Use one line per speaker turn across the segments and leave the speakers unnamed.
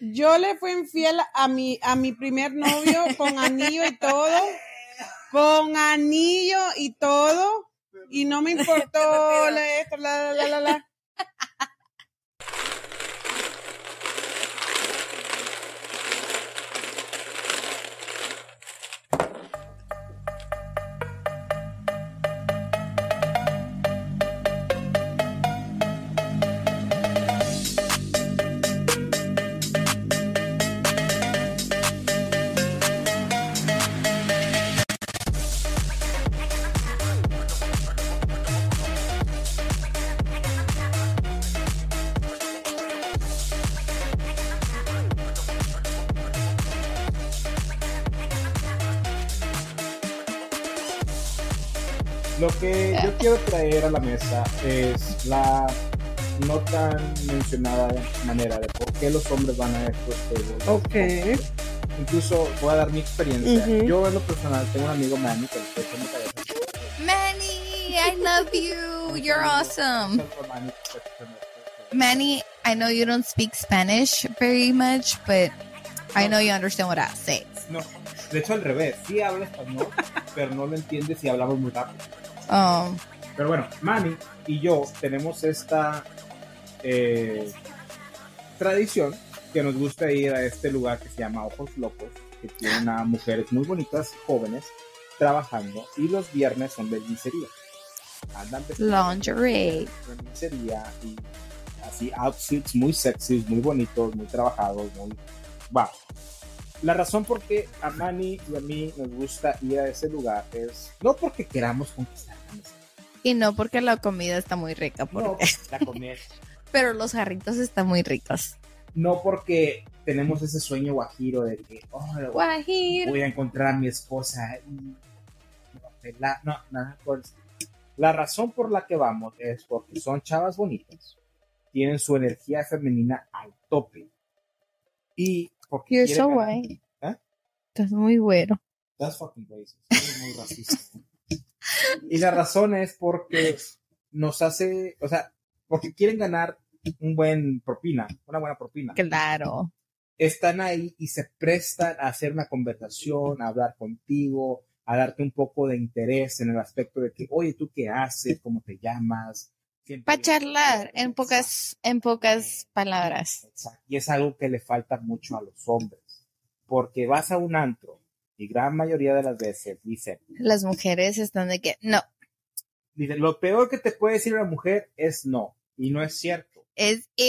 Yo le fui infiel a mi, a mi primer novio con anillo y todo. Con anillo y todo. Y no me importó la, la, la, la, la.
Traer a la mesa es la no tan mencionada manera de por qué los hombres van a estos tables.
Ok.
Incluso voy a dar mi experiencia.
Ujú.
Yo en lo personal tengo un amigo Manny que me cabeza.
Manny, I love you. You're awesome. Manny, I know you don't speak Spanish very much, but I know you understand what I say.
No, de hecho al revés, sí habla español, pero no lo entiende si hablamos muy rápido.
Um,
Pero bueno, Manny y yo tenemos esta eh, tradición que nos gusta ir a este lugar que se llama Ojos Locos, que tiene a mujeres muy bonitas, jóvenes, trabajando, y los viernes son de lencería. Andan
lingerie.
de lencería y así outfits muy sexys, muy bonitos, muy trabajados, muy... Wow. La razón por qué a Manny y a mí nos gusta ir a ese lugar es no porque queramos conquistar mesa,
Y no porque la comida está muy rica, porque-
no, la comida.
pero los jarritos están muy ricos.
no porque tenemos ese sueño guajiro de que oh, voy a encontrar a mi esposa y la- no, nada estilo. La razón por la que vamos es porque son chavas bonitas, tienen su energía femenina al tope y porque
You're so white.
¿Eh?
Estás muy güero.
That's fucking racist. Eres muy racista. Y la razón es porque nos hace, o sea, porque quieren ganar un buen propina, una buena propina.
Claro.
están ahí y se prestan a hacer una conversación, a hablar contigo, a darte un poco de interés en el aspecto de que, oye, ¿tú qué haces? ¿Cómo te llamas?
Para charlar, en pocas, en pocas palabras.
Exacto. Y es algo que le falta mucho a los hombres, porque vas a un antro y gran mayoría de las veces dicen,
Las mujeres están de que, no,
dicen, lo peor que te puede decir una mujer es no, y no es cierto.
es ew.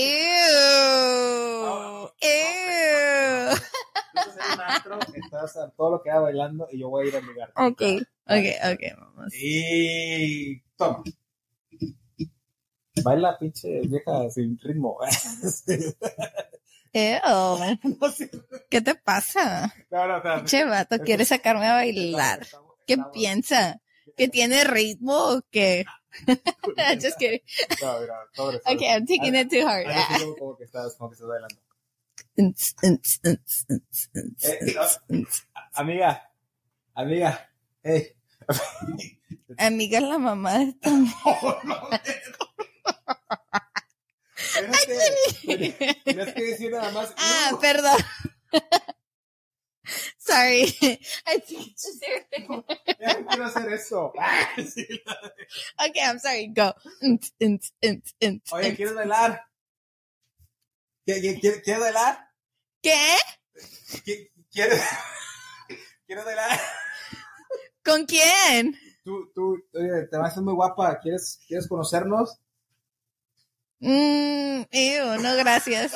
Ew.
Estás en un antro, estás a todo lo que va bailando y yo voy a ir al lugar.
Ok, ok, ok, vamos.
Y toma. Baila pinche vieja sin ritmo. Sé.
¿Qué te pasa?
no, no, no.
Che, vato, quiere sacarme a bailar.
Estamos-
¿Qué
estamos-
piensa? ¿Que tiene ritmo o qué? Just kidding.
No, mira, sobre, sobre.
Okay, I'm taking it too hard.
Como- que estás, como que bailando. Eh. Amiga, amiga, hey.
Amiga, la mamá de esta
Espérate, tienes que decir nada más.
Ah,
"Uh".
perdón. Sorry. I think.
Ya no quiero hacer eso.
Okay, I'm sorry. Go.
Oye. ¿quieres bailar? ¿Qué- qué- ¿Quieres quieres bailar?
¿Qué?
¿Qué- ¿Quieres, ¿Quieres bailar?
¿Con quién?
Tú, tú, oye, te vas a hacer muy guapa. ¿Quieres, ¿Quieres conocernos?
Mm, ew, no, gracias.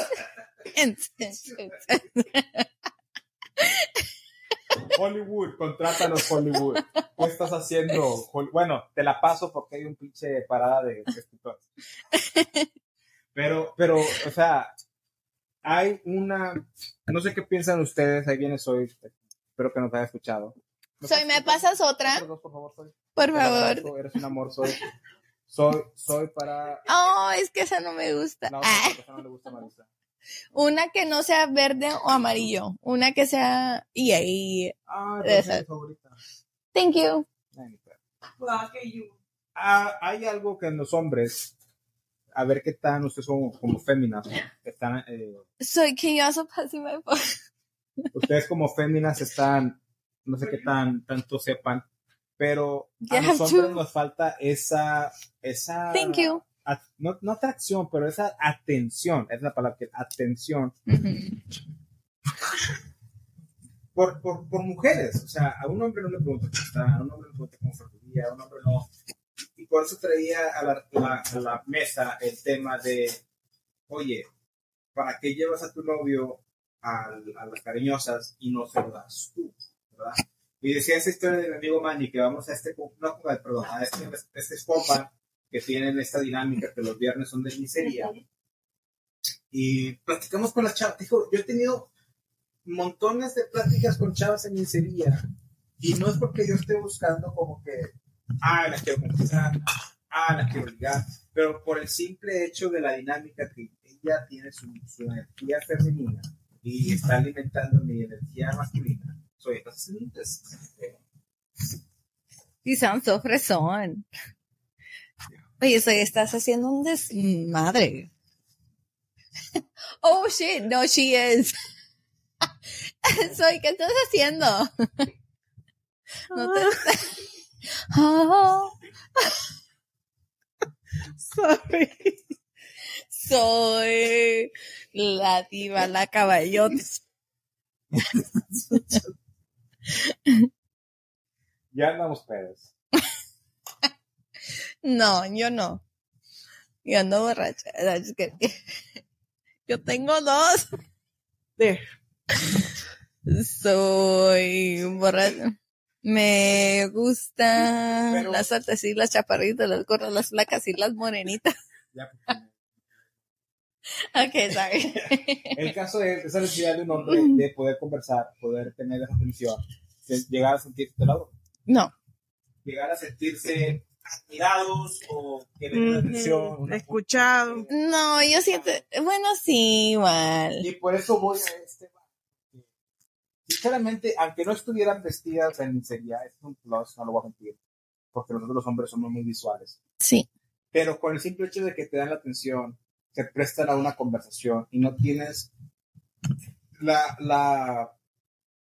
Hollywood, contrátanos Hollywood. ¿Qué estás haciendo? Bueno, te la paso porque hay un pinche parada de escritores. Pero, pero, o sea, hay una, no sé qué piensan ustedes, ahí viene Soy, espero que nos haya escuchado.
Soy, ¿me pasas otra?
Por favor, Soy.
Por favor.
Eres un amor, Soy. Soy, soy para...
Oh, es que esa no me gusta.
No,
Ah,
esa persona no le gusta a Marisa.
una que no sea verde o amarillo. Una que sea. Y ahí.
Ah, esa es
Esa.
mi favorita.
Thank you.
Ah, hay algo que en los hombres a ver qué tan ustedes son como féminas. Están, eh,
So can you also pass me my phone?
ustedes como féminas están, no sé qué tan tanto sepan, pero a
Yeah,
los hombres
too.
nos falta esa, esa,
Thank you.
a- no, no atracción, pero esa atención, es la palabra que atención por, por, por mujeres. O sea, a un hombre no le pregunta cómo está, a un hombre no le pregunta cómo fue a un hombre no. Y por eso traía a la, la- a la mesa el tema de, oye, ¿para qué llevas a tu novio al- a, las cariñosas y no se lo das tú? ¿verdad? Y decía esa historia de mi amigo Manny que vamos a este, no, perdón, a este, este compa que tienen esta dinámica que los viernes son de miseria. Y platicamos con las chavas. Dijo, yo he tenido montones de pláticas con chavas en miseria. Y no es porque yo esté buscando como que, ah, la quiero conquistar, ah, la quiero ligar, pero por el simple hecho de la dinámica que ella tiene su, su energía femenina y está alimentando mi energía masculina. Soy estás haciendo un desastre.
You sound so fresón. Oye, so estás haciendo un desmadre. Oh shit, no, she is. Soy, ¿qué estás haciendo? No te. Oh,
Sorry.
soy la diva, la caballota.
Ya andamos pedos.
No, yo no. Yo ando borracha. Yo tengo dos. Soy borracha. Me gustan
Pero-
las altas y las chaparritas, las gordas, las flacas y las morenitas.
Ya, porque-
Ok, sorry.
El caso es esa necesidad de un hombre de poder conversar, poder tener esa atención, de llegar a sentirse de lado,
No.
llegar a sentirse admirados o que le den atención.
Escuchado.
No, yo siento, bueno, sí, igual.
Y por eso voy a este. Sinceramente, aunque no estuvieran vestidas en sería, es un plus, no lo voy a mentir, porque nosotros los hombres somos muy visuales.
Sí.
Pero con el simple hecho de que te dan la atención, se prestan a una conversación y no tienes la, la,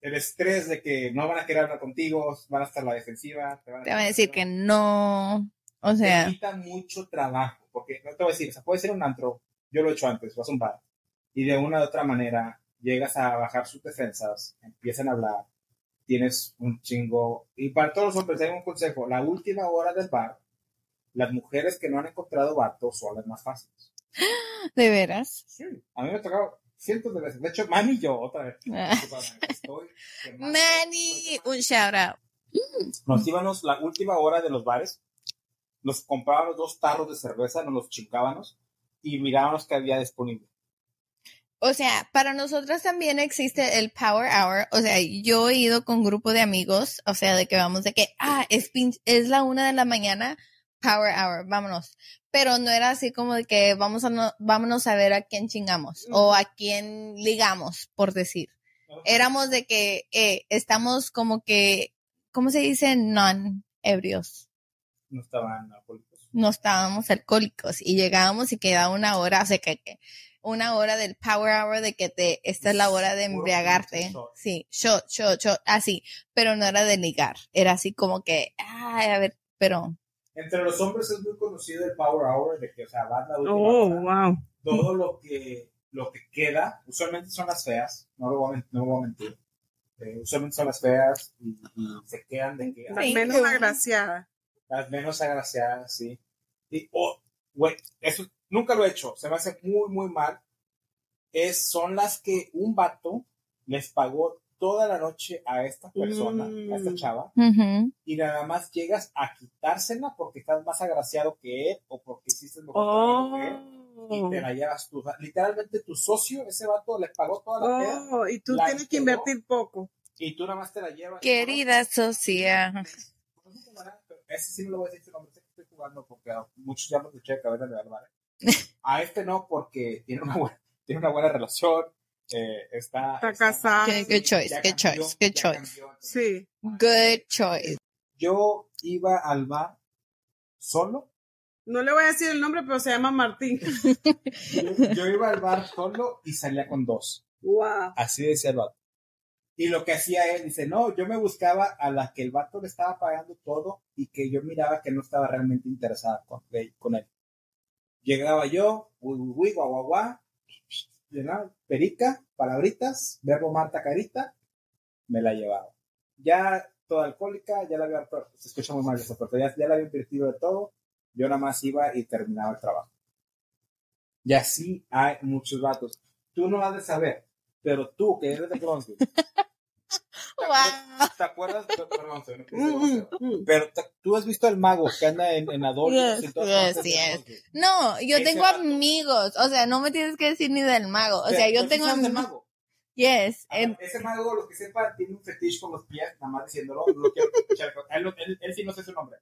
el estrés de que no van a querer hablar contigo, van a estar a la defensiva. Te van a,
Te van a decir que no. O sea,
Te quita mucho trabajo, porque no te voy a decir, o sea, puede ser un antro, yo lo he hecho antes, vas a un bar, y de una u otra manera llegas a bajar sus defensas, empiezan a hablar, tienes un chingo, y para todos los hombres, tengo un consejo, la última hora del bar, las mujeres que no han encontrado vato son las más fáciles.
De veras.
Sí, a mí me ha tocado cientos de veces, de hecho, Manny yo, otra vez,
Ah.
Estoy.
Manny, un shout out.
Nos íbamos la última hora de los bares, nos comprábamos dos tarros de cerveza, nos los chincábamos y mirábamos qué había disponible.
O sea, para nosotros también existe el Power Hour. O sea, yo he ido con un grupo de amigos, o sea, de que vamos de que, ah, es, pin- es la una de la mañana, Power Hour, vámonos. Pero no era así como de que vamos a no, vámonos a ver a quién chingamos o a quién ligamos, por decir. Éramos de que eh, estamos como que, ¿cómo se dice? Non ebrios.
No estaban alcohólicos.
no estábamos alcohólicos y llegábamos y quedaba una hora, o sea que, que una hora del power hour de que te, esta es la hora de embriagarte. Sí, shot, shot, shot, así, pero no era de ligar, era así como que, ay, a ver, pero,
Entre los hombres es muy conocido el Power Hour, de que, o sea, vas la última
Oh,
hora.
wow.
Todo lo que, lo que queda, usualmente son las feas, no lo voy a, no lo voy a mentir. Eh, usualmente son las feas y, y se quedan de que
Las menos agraciadas.
las menos agraciadas, sí. Y, oh, güey, eso nunca lo he hecho, se me hace muy, muy mal. Es, son las que un vato les pagó toda la noche a esta persona, a esta
Mm.
chava,
ujú.
y nada más llegas a quitársela porque estás más agraciado que él o porque hiciste mejor trabajo que él y
Oh.
te la llevas tú. Literalmente tu socio, ese vato, le pagó toda la peda
Oh, y tú tienes que invertir poco.
y tú nada más te la llevas.
querida socia,
Ese sí no lo voy a decir nombre, sé que estoy jugando porque a muchos ya me escuché de cabeza de verdad. A este no, porque tiene una buena, tiene una buena relación, eh, está.
Good- good choice,
cambió,
choice, good
ya
choice.
cambió,
Sí.
good choice.
Yo iba al bar solo
No le voy a decir el nombre, pero se llama Martín.
Yo, yo iba al bar solo y salía con dos.
Wow.
Así decía el vato. Y lo que hacía él, dice, no, yo me buscaba a la que el vato le estaba pagando todo y que yo miraba que no estaba realmente interesada con, con él. Llegaba yo, uy, uy, uy, guau, guau, guau, perica, palabritas, verbo Marta Carita, me la llevaba. Ya toda alcohólica, ya la había, se escucha muy mal eso, pero ya, la había invertido de todo, yo nada más iba y terminaba el trabajo. Y así hay muchos vatos. Tú no has de saber, pero tú que eres de Bronzeville,
Wow.
¿te acuerdas? Perdón, soy una
Mm, mm, mm.
pero tú has visto al mago que anda en, en Adolfo
Yes, yes? No, yo
Ese
tengo
vato.
amigos, o sea, no me tienes que decir ni del mago, o sea, yo tengo amigos. Yes,
Ah,
em,
ese mago, lo que sepa, tiene un fetiche con los pies, nada más diciéndolo. Lo quiero escuchar. él, él- él sí no sé su nombre.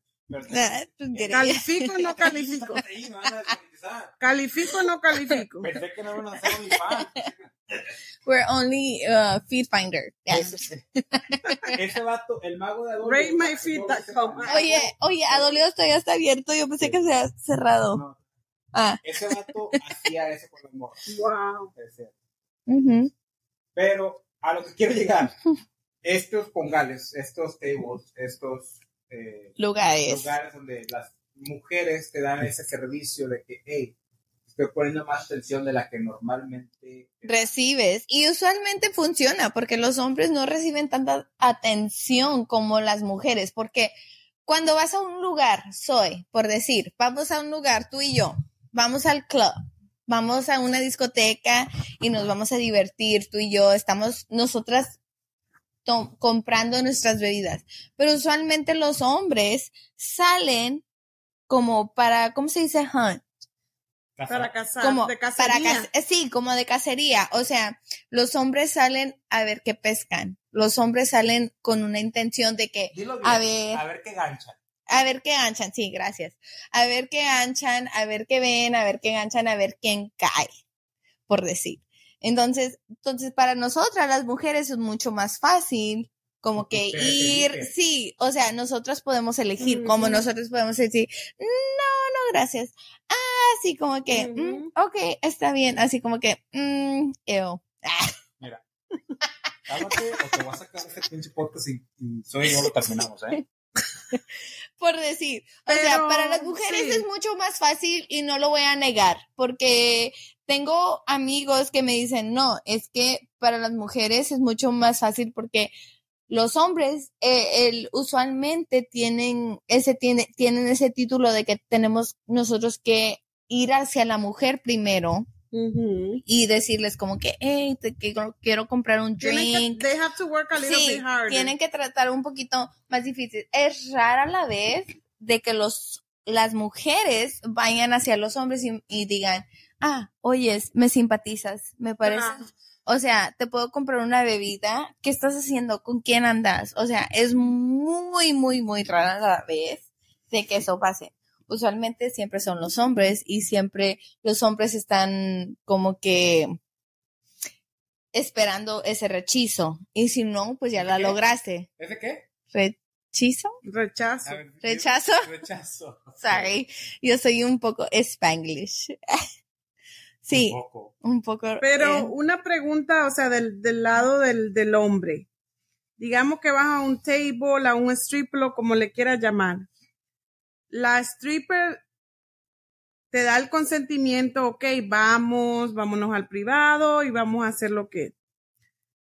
Ah, diré.
¿Califico o no califico?
Me.
¿Califico o no califico?
Pensé que no iban a hacer mi fan.
we're only uh, feed finder. Yes.
Ese, ese vato, el mago de Adolfo.
RateMyFeet.com.
Oye, oye, Adolio todavía está abierto, yo pensé que se había cerrado.
No,
Ah,
ese vato hacía eso con los morros.
Wow.
Ese.
ujú.
Pero a lo que quiero llegar, estos pongales, estos tables, estos eh,
lugares.
lugares donde las mujeres te dan ese servicio de que, hey, estoy poniendo más atención de la que normalmente.
recibes y usualmente funciona porque los hombres no reciben tanta atención como las mujeres porque cuando vas a un lugar, soy, por decir, vamos a un lugar, tú y yo, vamos al club, vamos a una discoteca y nos vamos a divertir, tú y yo, estamos nosotras comprando nuestras bebidas, pero usualmente los hombres salen como para, ¿cómo se dice? Hunt
Para casar,
como
de
para
cacería.
eh, sí, como de cacería. O sea, los hombres salen a ver qué pescan. Los hombres salen con una intención de que,
Dilo bien,
A ver.
a ver qué gancha.
A ver qué ganchan, sí, gracias. A ver qué ganchan, a ver qué ven, a ver qué ganchan, a ver quién cae, por decir. Entonces, entonces para nosotras las mujeres es mucho más fácil como que ir, sí, o sea, nosotras podemos elegir, como nosotros podemos decir, no, no, gracias. Ah, así como que, mm, ok, está bien, así como que, mm, ew. Ah,
Cálmate o te voy a sacar este pinche podcast y, y soy yo lo terminamos, ¿eh?
por decir. O sea, para las mujeres
sí.
es mucho más fácil y no lo voy a negar, porque tengo amigos que me dicen, no, es que para las mujeres es mucho más fácil porque los hombres eh, el, usualmente tienen ese, tiene, tienen ese título de que tenemos nosotros que ir hacia la mujer primero Y decirles como que, hey, te quiero, quiero comprar un drink.
que, they have to work a little
Sí,
bit harder.
tienen que tratar un poquito más difícil. Es rara la vez de que los las mujeres vayan hacia los hombres y, y digan, ah, oyes, me simpatizas, me parece. O sea, te puedo comprar una bebida. ¿Qué estás haciendo? ¿Con quién andas? O sea, es muy, muy, muy rara la vez de que eso pase. Usualmente siempre son los hombres y siempre los hombres están como que esperando ese rechizo. Y si no, pues ya la
¿Qué?
lograste.
¿Ese qué?
¿Rechizo?
Rechazo.
Ver,
¿Rechazo?
Rechazo.
Sorry, yo soy un poco spanglish. sí,
Un poco.
un poco.
Pero
eh,
una pregunta, o sea, del, del lado del, del hombre. Digamos que vas a un table, a un stripper, o como le quieras llamar. La stripper te da el consentimiento, ok, vamos, vámonos al privado y vamos a hacer lo que.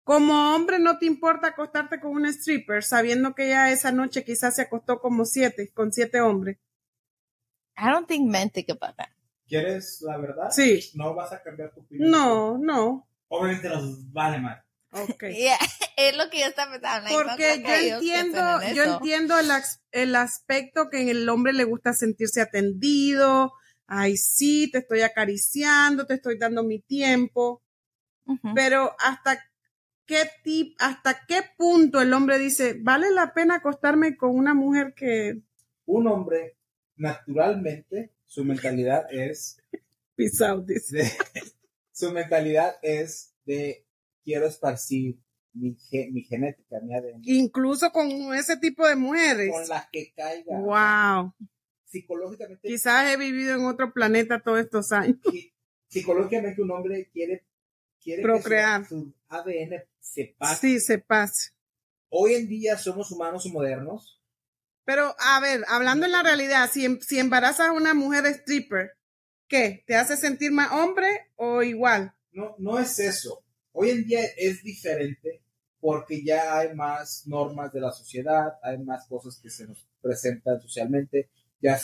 Como hombre, no te importa acostarte con un stripper, sabiendo que ya esa noche quizás se acostó como siete, con siete hombres.
I don't think men think about that.
¿Quieres la verdad?
Sí.
No vas a cambiar tu opinión.
No, no.
Obviamente nos vale mal.
Ok.
Yeah, es lo que yo estaba pensando. like, no
Porque
creo
yo entiendo,
en
yo entiendo el, as- el aspecto que en el hombre le gusta sentirse atendido. Ay, sí, te estoy acariciando, te estoy dando mi tiempo. Pero hasta qué tip, hasta qué punto el hombre dice, vale la pena acostarme con una mujer que
Un hombre, naturalmente, su mentalidad es
peace out, dice.
de- su mentalidad es de quiero esparcir mi, ge- mi genética, mi ADN,
Incluso con ese tipo de mujeres.
con la que caiga.
Wow.
psicológicamente,
Quizás he vivido en otro planeta todos estos años.
psicológicamente un hombre quiere, quiere
Procrear.
que su, su ADN se pase.
Sí, se pasa.
Hoy en día somos humanos modernos.
Pero, a ver, hablando en la realidad, si, em- si embarazas a una mujer stripper, ¿qué? ¿Te hace sentir más hombre o igual?
No, no es eso. Hoy en día es diferente porque ya hay más normas de la sociedad, hay más cosas que se nos presentan socialmente, ya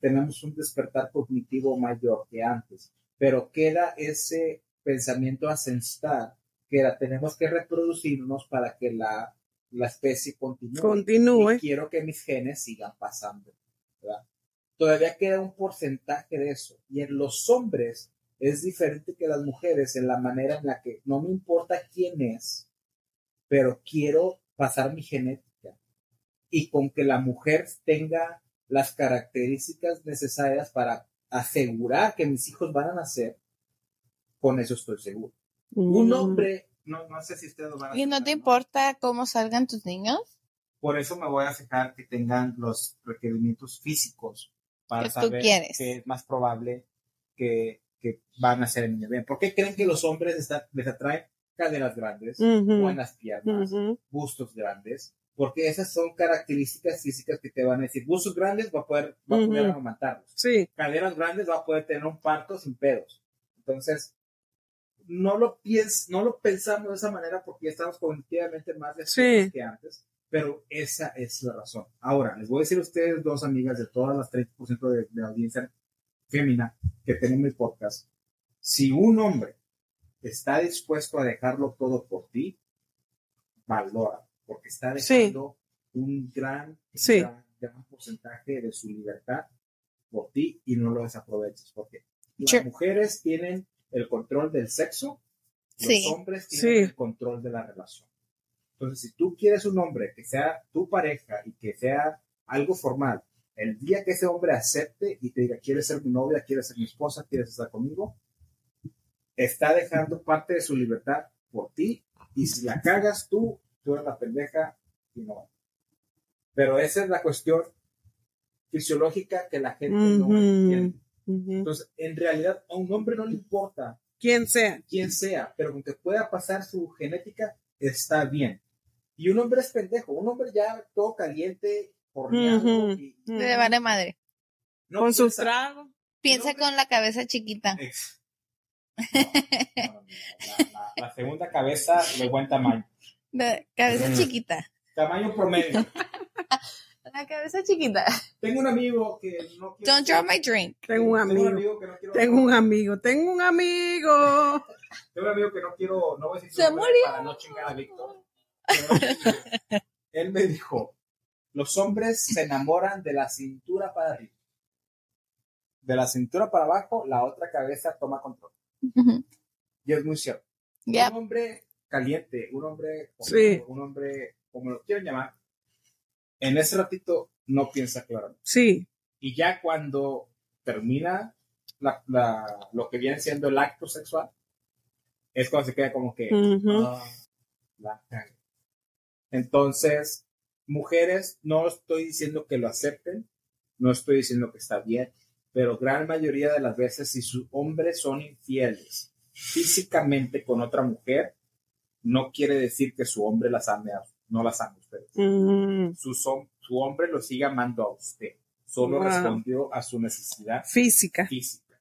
tenemos un despertar cognitivo mayor que antes, pero queda ese pensamiento ancestral que era, tenemos que reproducirnos para que la, la especie continúe.
Continúe.
Y quiero que mis genes sigan pasando. ¿verdad? Todavía queda un porcentaje de eso. Y en los hombres es diferente que las mujeres en la manera en la que no me importa quién es, pero quiero pasar mi genética. Y con que la mujer tenga las características necesarias para asegurar que mis hijos van a nacer, con eso estoy seguro. Un
Mm.
hombre, no, no sé si ustedes lo van a
¿Y no te importa cómo salgan tus niños?
Por eso me voy a fijar que tengan los requerimientos físicos para
Que
saber que es más probable que, que van a ser el niño bien. ¿Por qué creen que los hombres está- les atraen caderas grandes,
Ujú.
buenas piernas,
Ujú.
bustos grandes? Porque esas son características físicas que te van a decir. Bustos grandes va a poder, va a poder amamantarlos.
Sí.
Caderas grandes va a poder tener un parto sin pedos. Entonces, no lo, piens, no lo pensamos de esa manera porque estamos cognitivamente más despiertos
Sí.
que antes, pero esa es la razón. Ahora, les voy a decir a ustedes, dos amigas de todas las 30% de, de audiencia fémina que tienen mi podcast, si un hombre está dispuesto a dejarlo todo por ti, valora, porque está
Sí.
dejando un gran,
Sí.
gran, gran porcentaje de su libertad por ti y no lo desaproveches, porque las mujeres tienen el control del sexo, los hombres tienen el control de la relación. Entonces, si tú quieres un hombre que sea tu pareja y que sea algo formal, el día que ese hombre acepte y te diga, quieres ser mi novia, quieres ser mi esposa, quieres estar conmigo, está dejando parte de su libertad por ti y si la cagas tú, tú eres la pendeja y no. Pero esa es la cuestión fisiológica que la gente no entiende.
Ujú.
Entonces, en realidad, a un hombre no le importa
Quien sea.
quién sea, pero con que pueda pasar su genética, está bien. Y un hombre es pendejo, un hombre ya todo caliente, horneado,
Ujú.
y
Ujú.
Le vale madre.
no
Con sus
piensa-
tragos.
Piensa con la cabeza chiquita.
Ex- No, no, no, no, la, la- la segunda cabeza de buen tamaño.
De cabeza chiquita.
Tamaño promedio.
La cabeza chiquita.
Tengo un amigo que no quiero.
Don't drop my drink.
Tengo un amigo.
que no quiero.
Tengo un amigo. Tengo un amigo.
Tengo un amigo que no quiero. No voy a decir
Se murió.
Para no chingar a Víctor. Él me dijo: Los hombres se enamoran de la cintura para arriba. De la cintura para abajo, la otra cabeza toma control.
Ujú.
Y es muy cierto.
Yep.
Un hombre caliente, un hombre,
Sí.
un hombre, como lo quieran llamar, en ese ratito no piensa claramente.
Sí.
Y ya cuando termina la- la- lo que viene siendo el acto sexual, es cuando se queda como que,
Ujú.
"Ah, la cagué". Entonces, mujeres, no estoy diciendo que lo acepten, no estoy diciendo que está bien, pero gran mayoría de las veces, si sus hombres son infieles físicamente con otra mujer, no quiere decir que su hombre las ame, a- no las ame a ustedes.
Ujú.
Su, hombre lo sigue amando a usted. Solo
Wow.
respondió a su necesidad
Física.
física.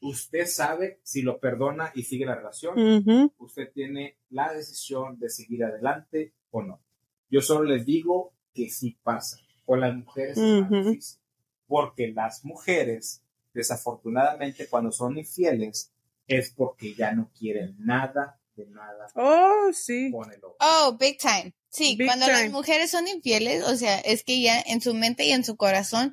Usted sabe si lo perdona y sigue la relación. Usted tiene la decisión de seguir adelante o no. Yo solo les digo que sí pasa. Con las mujeres es más difícil. Porque las mujeres, desafortunadamente, cuando son infieles, es porque ya no quieren nada de nada
Oh, sí.
con el otro.
Oh, big time. Sí,
Big
cuando
time.
las mujeres son infieles, o sea, es que ya en su mente y en su corazón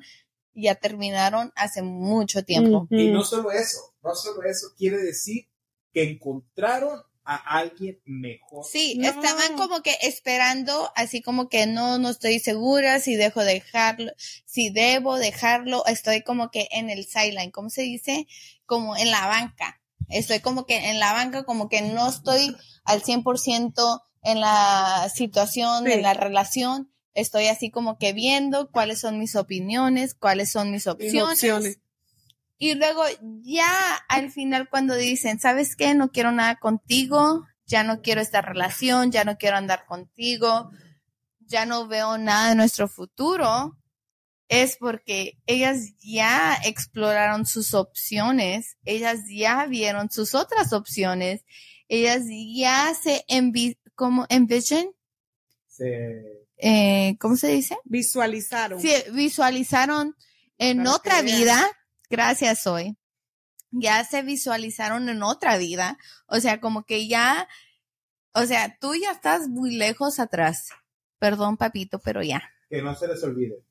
ya terminaron hace mucho tiempo.
Y no solo eso, no solo eso quiere decir que encontraron a alguien mejor.
Sí,
No.
estaban como que esperando, así como que no, no estoy segura si dejo dejarlo, si debo dejarlo, estoy como que en el sideline, ¿cómo se dice? Como en la banca. Estoy como que en la banca, como que no estoy al 100% en la situación,
Sí.
en la relación. estoy así como que viendo cuáles son mis opiniones, cuáles son mis
Mis
opciones. Y luego ya al final cuando dicen, ¿sabes qué? No quiero nada contigo, ya no quiero esta relación, ya no quiero andar contigo, ya no veo nada de nuestro futuro, es porque ellas ya exploraron sus opciones, ellas ya vieron sus otras opciones, ellas ya se envi como envision,
Se-
eh, ¿cómo se dice?
Visualizaron.
Sí, visualizaron en
Para
otra vida, gracias hoy, ya se visualizaron en otra vida, o sea, como que ya, o sea, tú ya estás muy lejos atrás. Perdón, papito, pero ya.
que no se les olvide.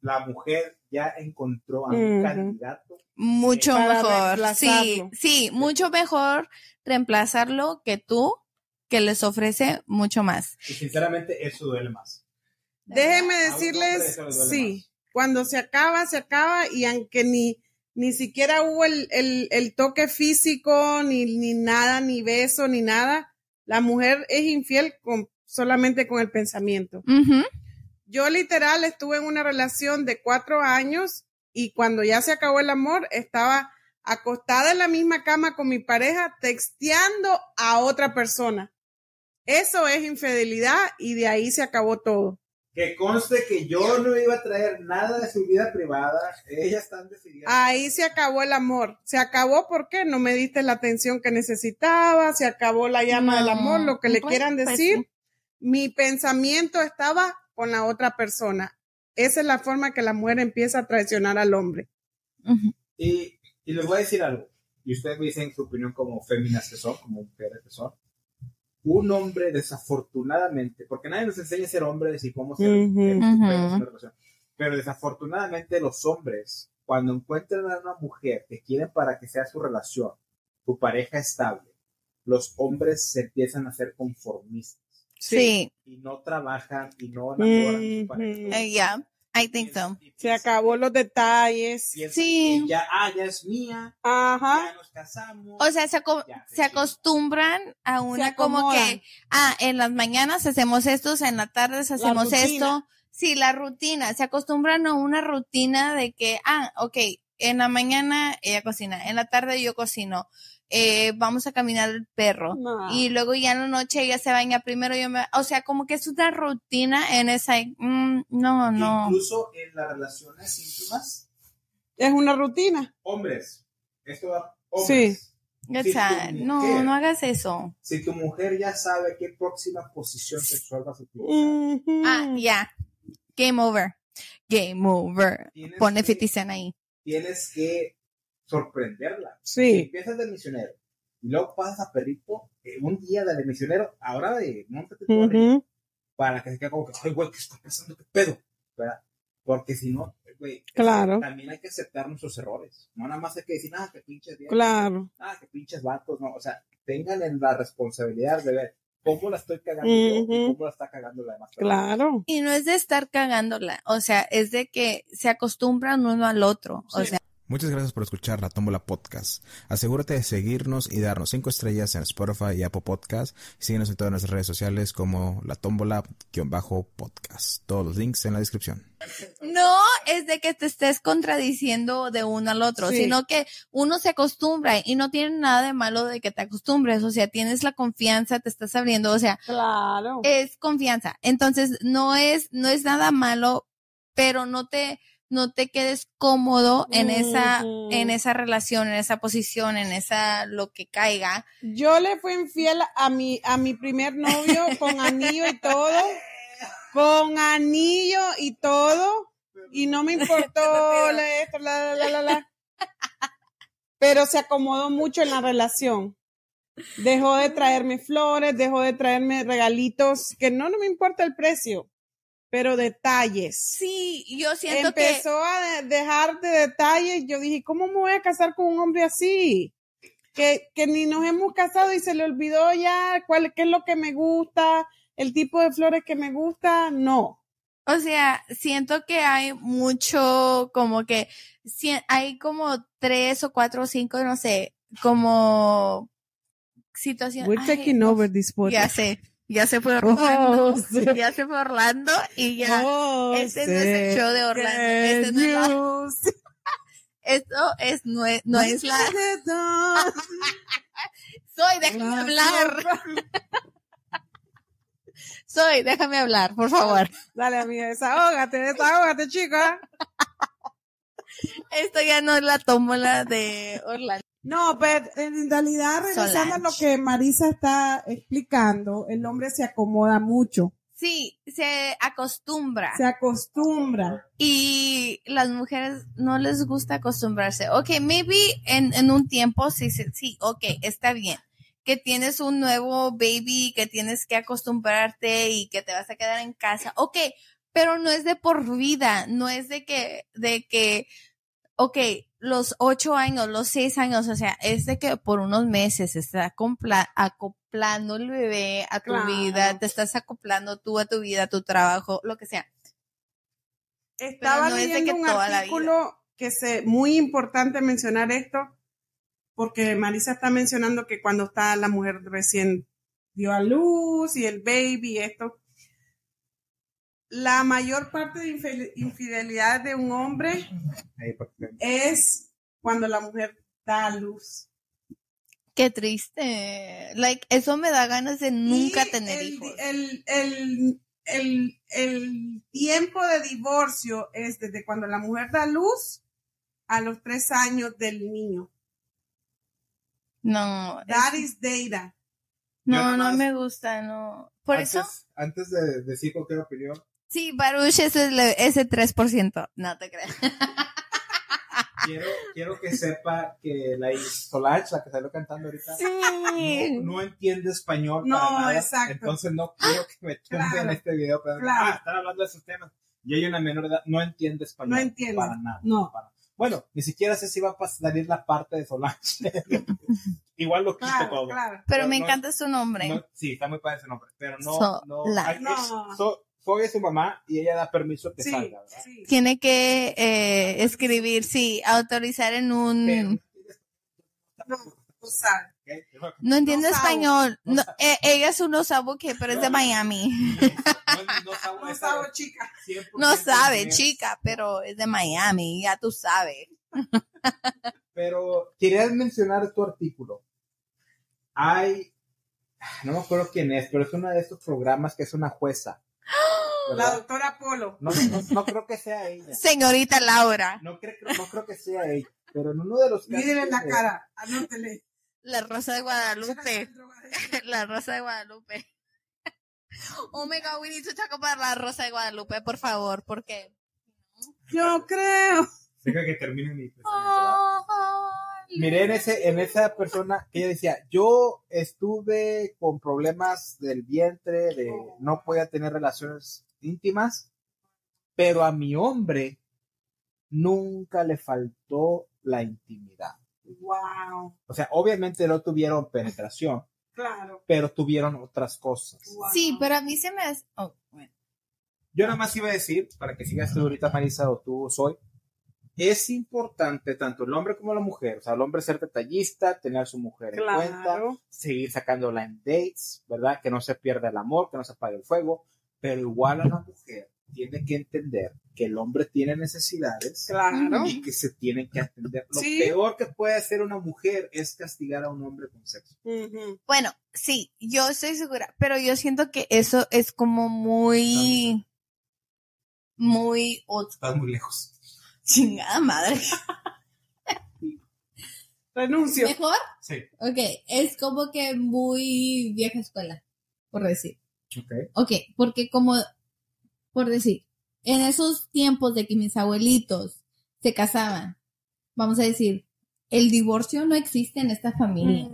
La mujer ya encontró a un candidato.
Mucho mejor. Sí, sí, mucho mejor reemplazarlo que tú, que les ofrece mucho más.
Y sinceramente, eso duele más.
Déjenme decirles, sí, cuando se acaba, se acaba y aunque ni, ni siquiera hubo el, el, el toque físico, ni, ni nada, ni beso, ni nada, la mujer es infiel con, solamente con el pensamiento. Yo literal estuve en una relación de cuatro años y cuando ya se acabó el amor estaba acostada en la misma cama con mi pareja texteando a otra persona. Eso es infidelidad y de ahí se acabó todo.
Que conste que yo no iba a traer nada de su vida privada. Ellas están decididas.
Ahí se acabó el amor. Se acabó porque no me diste la atención que necesitaba, se acabó la llama
No,
del amor, lo que le
pues,
quieran
pues,
decir. Mi pensamiento estaba con la otra persona. Esa es la forma que la mujer empieza a traicionar al hombre.
Y, y les voy a decir algo. Y ustedes me dicen su opinión como féminas que son, como mujeres que son. Un hombre, desafortunadamente, porque nadie nos enseña a ser hombre, decir cómo ser pueden hacer una relación. Pero desafortunadamente los hombres, cuando encuentran a una mujer que quieren para que sea su relación, su pareja estable, los hombres se empiezan a ser conformistas.
Sí,
y no trabajan y no enamoran a su pareja.
Yeah, I think so.
Y
Se acabó los detalles.
Sí.
Ya, ah, ya es mía,
Ajá.
ya nos casamos.
O sea, se, aco-
Ya, se
acostumbran a una como que, ah, en las mañanas hacemos esto, en las tardes hacemos esto. Sí, la rutina. Se acostumbran a una rutina de que, ah, ok, en la mañana ella cocina, en la tarde yo cocino, eh, vamos a caminar el perro.
No.
Y luego ya en la noche ella se baña primero, yo me, o sea, como que es una rutina en esa, mm, no, no.
Incluso en las relaciones íntimas,
Es una rutina.
hombres, esto va, hombres.
O
Si
sea,
tu
no, no hagas eso.
Si tu mujer ya sabe qué próxima posición sexual vas a utilizar,
Ujú.
Ah, ya. Game over. Game over. Pone
que,
50 Cent ahí.
tienes que sorprenderla. Si
Sí.
empiezas de misionero y luego pasas a perrito, eh, un día de misionero, ahora de montate arriba,
Ujú.
para que se quede como que, ay, güey, ¿qué está pasando? ¿Qué pedo? ¿Verdad? Porque si no, güey,
Claro.
también hay que aceptar nuestros errores. No nada más hay que decir, ah, que pinches viejas,
Claro.
ah, que pinches vatos, no. O sea, tengan en la responsabilidad de ver cómo la estoy cagando yo y cómo la está cagando la demás.
Claro.
Y no es de estar cagándola, o sea, es de que se acostumbran uno al otro. O sea,
Muchas gracias por escuchar La Tómbola Podcast. Asegúrate de seguirnos y darnos cinco estrellas en Spotify y Apple Podcast. Síguenos en todas nuestras redes sociales como La Tómbola-podcast. Todos los links en la descripción.
no es de que te estés contradiciendo de uno al otro,
Sí.
sino que uno se acostumbra y no tiene nada de malo de que te acostumbres, o sea, tienes la confianza, te estás abriendo, o sea,
Claro.
es confianza. Entonces, no es, no es nada malo, pero no te, no te quedes cómodo en esa, en esa relación, en esa posición, en esa, lo que caiga.
Yo le fui infiel a mi, a mi primer novio con anillo y todo. Con anillo y todo. Y no me importó la, esto, la, la, la, la. Pero se acomodó mucho en la relación. Dejó de traerme flores, dejó de traerme regalitos, que no, no me importa el precio, pero detalles.
Sí, yo siento que,
Empezó a de- dejar de detalles. Yo dije, ¿cómo me voy a casar con un hombre así? Que, que ni nos hemos casado y se le olvidó ya cuál, qué es lo que me gusta, el tipo de flores que me gusta. No.
o sea, siento que hay mucho, como que, si- hay como tres o cuatro o cinco, no sé, como situaciones.
We're taking over this
Ya
podcast.
sé. Ya se fue Orlando.
Oh, sí.
Ya se fue Orlando y ya.
Oh,
este no es el show de Orlando. Este no es la- esto es, no es, no es la. Soy, déjame hablar. Soy, déjame hablar, por favor.
Dale, amiga, desahógate, desahógate, chica.
Esto ya no es la tómbola de Orlando.
No, pero en realidad, regresando a lo que Marisa está explicando, el hombre se acomoda mucho,
Sí, se acostumbra.
se acostumbra.
Y las mujeres no les gusta acostumbrarse. Ok, maybe en, en un tiempo sí, sí, sí, ok, está bien. Que tienes un nuevo baby, que tienes que acostumbrarte y que te vas a quedar en casa. Ok, pero no es de por vida, no es de que, de que, ok, los ocho años, los seis años, o sea, es de que por unos meses se está acoplando el bebé a tu
Claro.
vida, te estás acoplando tú a tu vida, a tu trabajo, lo que sea.
Estaba
no es de
leyendo
que
un artículo que se, muy importante mencionar esto, porque Marisa está mencionando que cuando está la mujer recién dio a luz y el baby esto, la mayor parte de infel- infidelidad de un hombre es cuando la mujer da a luz.
Qué triste. Like, eso me da ganas de nunca
Y
tener
el,
hijos.
El, el, el, el tiempo de divorcio es desde cuando la mujer da luz a los tres años del niño.
No, es-
That is data.
no, no me gusta, no. Por
antes,
eso,
Antes de decir cualquier opinión,
sí, Baruch es el, ese 3%. No te creas.
quiero, quiero que sepa que la Solange, la que salió cantando ahorita,
Sí.
no, no entiende español
No,
para nada.
exacto.
Entonces no quiero que me tumben
Claro.
este video. Pero,
Claro.
ah, están hablando de esos temas. Y hay una menor edad, no entiende español.
No entiende.
Para nada.
No.
para- Bueno, ni siquiera sé si va a salir la parte de Solange. Igual lo quito
Claro,
todo.
claro.
Pero me
no-
encanta su nombre.
no- sí, está muy padre ese nombre, pero no,
Solange.
hay- es-
No.
so- Soy su mamá y ella da permiso que
Sí,
salga, ¿verdad?
sí.
Tiene que eh, escribir, sí, autorizar en un...
No, sabe.
español.
No
eh, ella es un no sabe qué, pero es de Miami.
No, no sabe,
No
esa-
sabe, chica.
100%
No sabe,
inglés.
chica, pero es de Miami, ya tú sabes.
Pero quería mencionar tu artículo. Hay, no me acuerdo quién es, pero es uno de estos programas que es una jueza.
La
¿verdad?
doctora Polo.
No, no, no creo que sea ella.
Señorita Laura,
No creo, no creo que sea ella. Pero en uno de los casos
Mírenle la cara. Anótele.
la Rosa de Guadalupe. La Rosa de Guadalupe. Oh my god, we need to talk about la Rosa de Guadalupe, por favor, porque.
Yo creo.
Deja que termine mi. Miré en, ese, en esa persona que ella decía, yo estuve con problemas del vientre, de no podía tener relaciones íntimas, pero a mi hombre nunca le faltó la intimidad.
Wow.
O sea, obviamente no tuvieron penetración,
Claro.
pero tuvieron otras cosas.
Wow.
Sí, pero a mí se me hace. Oh, bueno.
Yo nada más iba a decir, para que sigas tú ahorita, Marisa, o tú, Soy, es importante tanto el hombre como la mujer, o sea, el hombre ser detallista, tener a su mujer en cuenta, seguir sacándola en dates, ¿verdad? Que no se pierda el amor, que no se apague el fuego, pero igual a la mujer tiene que entender que el hombre tiene necesidades
Claro.
y que se tienen que atender. Lo
Sí.
peor que puede hacer una mujer es castigar a un hombre con sexo.
Bueno, sí, yo estoy segura, pero yo siento que eso es como muy. Muy. ot-
Estás muy lejos.
Chingada madre.
Renuncio.
¿Mejor?
Sí.
Ok, es como que muy vieja escuela, por decir.
Ok.
Ok, porque como, por decir, en esos tiempos de que mis abuelitos se casaban, vamos a decir, el divorcio no existe en esta familia.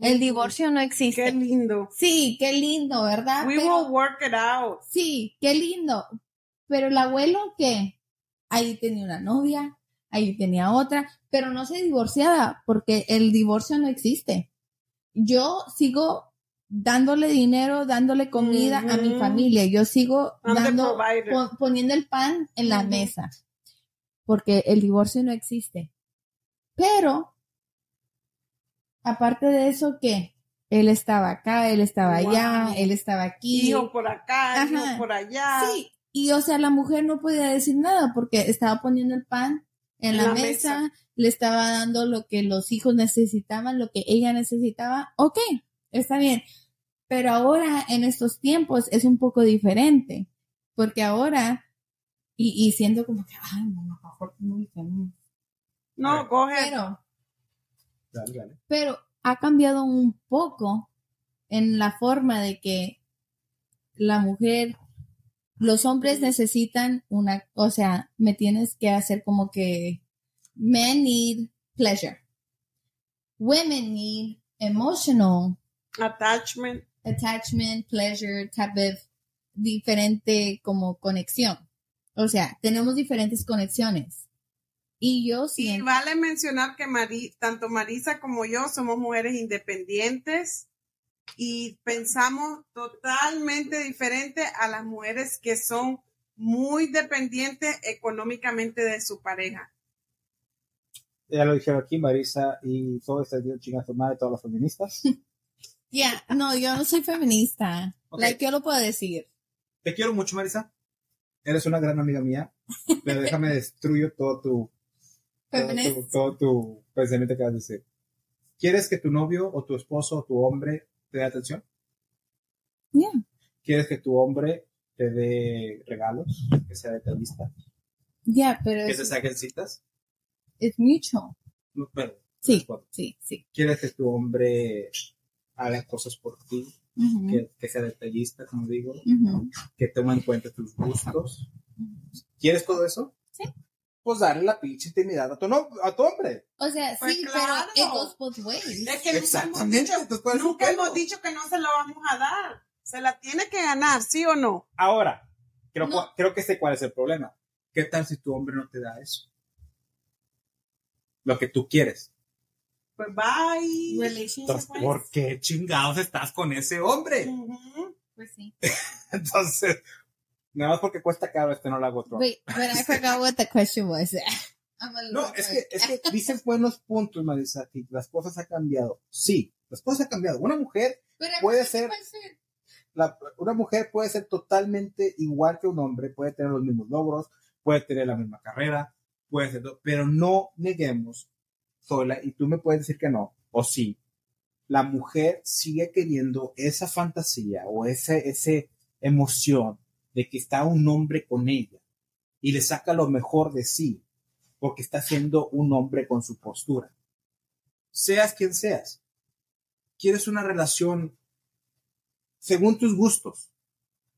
El divorcio no existe.
Qué lindo.
Sí, qué lindo, ¿verdad?
We
Pero-
will work it out.
sí, qué lindo. Pero el abuelo, ¿qué? Ahí tenía una novia, ahí tenía otra, pero no se divorciaba porque el divorcio no existe. Yo sigo dándole dinero, dándole comida a mi familia. Yo sigo dando, poniendo el pan en la mesa porque el divorcio no existe. Pero, aparte de eso, ¿qué? él estaba acá, él estaba
Wow.
allá, él estaba aquí.
Hijo por acá,
Ajá.
hijo por allá.
Sí, y o sea, la mujer no podía decir nada porque estaba poniendo el pan en,
En
la,
la
mesa,
mesa.
le estaba dando lo que los hijos necesitaban, lo que ella necesitaba. Ok, está bien. Pero ahora, en estos tiempos, es un poco diferente. Porque ahora, y, y siento como que, ay, no, mejor.
No, coge.
Pero,
Dale, dale.
pero ha cambiado un poco en la forma de que la mujer, los hombres necesitan una, o sea, me tienes que hacer como que men need pleasure. Women need emotional
Attachment.
attachment, pleasure, type of diferente como conexión. O sea, tenemos diferentes conexiones. Y yo
Y
siento,
vale mencionar que Mari- tanto Marisa como yo somos mujeres independientes y pensamos totalmente diferente a las mujeres que son muy dependientes económicamente de su pareja.
Ya lo dijeron aquí, Marisa, y todo este día chinga su madre, todas las feministas.
ya, no, yo no soy feminista.
Ok.
Like, yo lo puedo decir.
Te quiero mucho, Marisa. Eres una gran amiga mía, pero déjame destruyo todo tu, todo
Feminist.
tu, todo tu pensamiento que vas a decir. ¿Quieres que tu novio o tu esposo o tu hombre te dé atención?
Yeah.
¿Quieres que tu hombre te dé regalos? Que sea detallista.
Ya, pero
¿Que
es,
te saquen citas?
es mucho.
No, bueno,
Sí, sí, sí.
¿Quieres que tu hombre haga cosas por ti?
Ujú,
Que, que sea detallista, como digo.
ujú,
Que tome en cuenta tus gustos. ¿Quieres todo eso?
Sí.
Pues darle la pinche intimidad a tu, no, a tu hombre.
O sea,
Pues
sí,
claro.
pero it goes both ways.
Es que nunca hemos
Exactamente.
dicho,
Entonces, ¿cuál es el
nunca hemos dicho que no se lo vamos a dar. Se la tiene que ganar, ¿sí o no?
Ahora, creo,
No.
creo que sé cuál es el problema. ¿Qué tal si tu hombre no te da eso? Lo que tú quieres.
Pues bye.
¿por qué chingados estás con ese hombre?
Pues sí.
Entonces, nada más porque cuesta caro, este no lo hago otro.
Wait, but I forgot what the question was.
No, es que, es que dices buenos puntos, Marisa, que las cosas han cambiado. Sí, las cosas han cambiado. Una mujer,
But
puede
everybody
ser-
puede ser.
la- una mujer puede ser totalmente igual que un hombre, puede tener los mismos logros, puede tener la misma carrera, puede ser, todo, pero no neguemos, sola, y tú me puedes decir que no, o sí, la mujer sigue queriendo esa fantasía o ese, ese emoción de que está un hombre con ella y le saca lo mejor de sí, porque está siendo un hombre con su postura. Seas quien seas. Quieres una relación según tus gustos,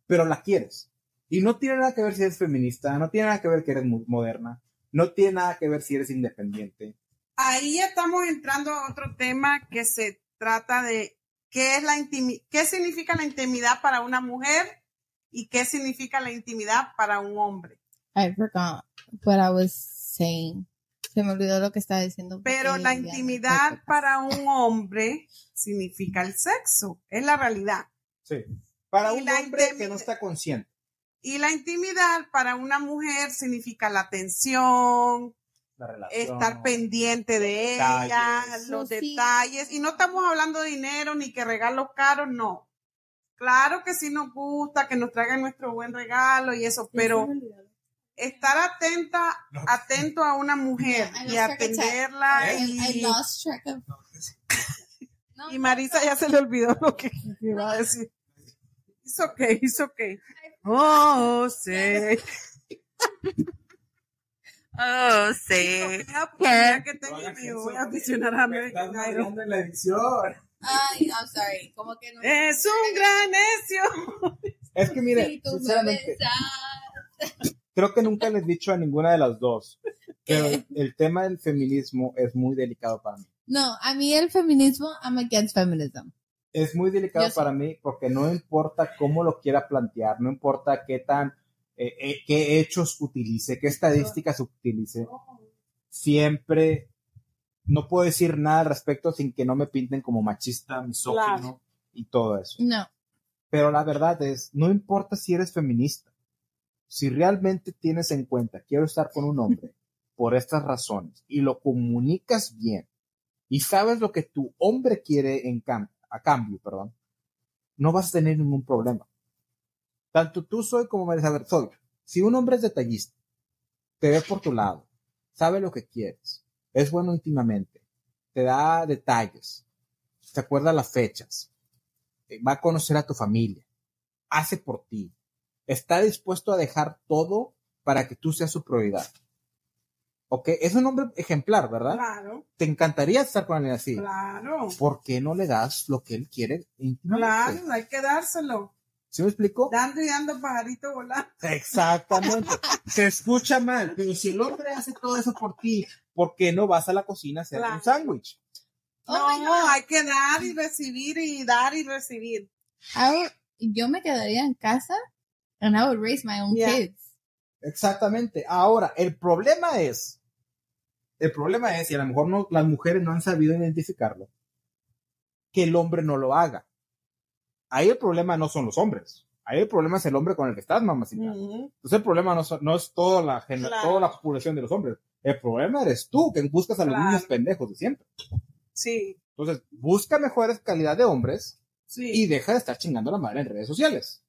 pero la quieres. Y no tiene nada que ver si eres feminista, no tiene nada que ver que eres moderna, no tiene nada que ver si eres independiente.
Ahí estamos entrando a otro tema que se trata de qué es la intimi- qué significa la intimidad para una mujer y qué significa la intimidad para un hombre.
I forgot what I was saying. Se me olvidó lo que estaba diciendo.
Pero la intimidad para un hombre significa el sexo, es la realidad.
Sí. Para
Y
un hombre que no está consciente.
Y la intimidad para una mujer significa la atención,
La relación.
estar pendiente de
detalles.
ella, los
sí.
detalles. Y no estamos hablando de dinero ni que regalos caros, no. Claro que sí nos gusta que nos traigan nuestro buen regalo y eso, pero estar atenta,
No.
atento a una mujer
Yeah,
y atenderla
I, I
y,
lost track of. No,
y Marisa ya se le olvidó lo que iba a decir. It's okay, it's okay. Oh, sí. Oh, sí. Ya que tengo mi voy a aficionar a American Idol.
en la edición.
Ay, I'm sorry. Como que no.
Es un gran necio.
Es que mire,
Sí, me
sinceramente, creo que nunca les he dicho a ninguna de las dos. Pero el, el tema del feminismo es muy delicado para mí.
No, a mí el feminismo, I'm against feminism.
es muy delicado
Yo
para mí porque no importa cómo lo quiera plantear, no importa qué tan, eh, eh, qué hechos utilice, qué estadísticas utilice, siempre no puedo decir nada al respecto sin que no me pinten como machista, misógino
Claro.
y todo eso.
No.
Pero la verdad es, no importa si eres feminista, si realmente tienes en cuenta, quiero estar con un hombre por estas razones y lo comunicas bien y sabes lo que tu hombre quiere en cambio, a cambio, perdón, no vas a tener ningún problema. Tanto tú soy como Marisa, a ver, soy. Si un hombre es detallista, te ve por tu lado, sabe lo que quieres, es bueno íntimamente, te da detalles, se acuerda las fechas, eh, va a conocer a tu familia, hace por ti, está dispuesto a dejar todo para que tú seas su prioridad. ¿Ok? Es un hombre ejemplar, ¿verdad?
Claro,
Te encantaría estar con alguien así.
claro.
¿Por qué no le das lo que él quiere íntimamente?
Claro, hay que dárselo.
¿Sí me explico?
Dando y dando pajarito volar.
Exactamente. Se escucha mal, pero si el hombre hace todo eso por ti, ¿por qué no vas a la cocina a hacer
Claro.
un sándwich?
Oh my
no, hay que dar y recibir y dar y recibir.
Would- yo me quedaría en casa and I would raise my own
Yeah.
kids.
Exactamente. Ahora, el problema es, el problema es, y a lo mejor no, las mujeres no han sabido identificarlo, que el hombre no lo haga. Ahí el problema no son los hombres. Ahí el problema es el hombre con el que estás, mamacita. Entonces el problema no, son- no es toda la,
Claro.
toda la población de los hombres. El problema eres tú, que buscas a los
Claro.
niños pendejos de siempre.
Sí,
Entonces, busca mejores calidad de hombres
sí.
y deja de estar chingando la madre en redes sociales.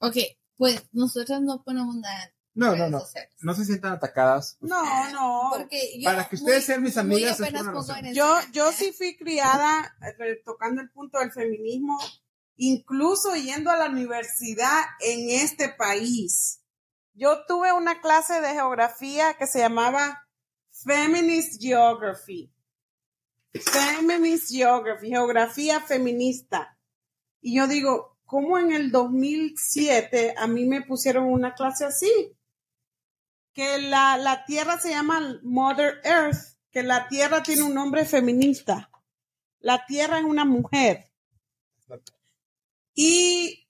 Ok, pues nosotros no ponemos nada.
No, no, no.
sociales.
No se sientan atacadas.
No, no.
Porque yo
Para que ustedes
muy-
sean mis amigas, es una
Yo, yo sí fui criada, eh, tocando el punto del feminismo, incluso yendo a la universidad en este país. Yo tuve una clase de geografía que se llamaba Feminist Geography. Feminist Geography, geografía feminista. Y yo digo, ¿cómo en el 2007 a mí me pusieron una clase así? Que la, la Tierra se llama Mother Earth, que la Tierra tiene un nombre feminista. La Tierra es una mujer. Y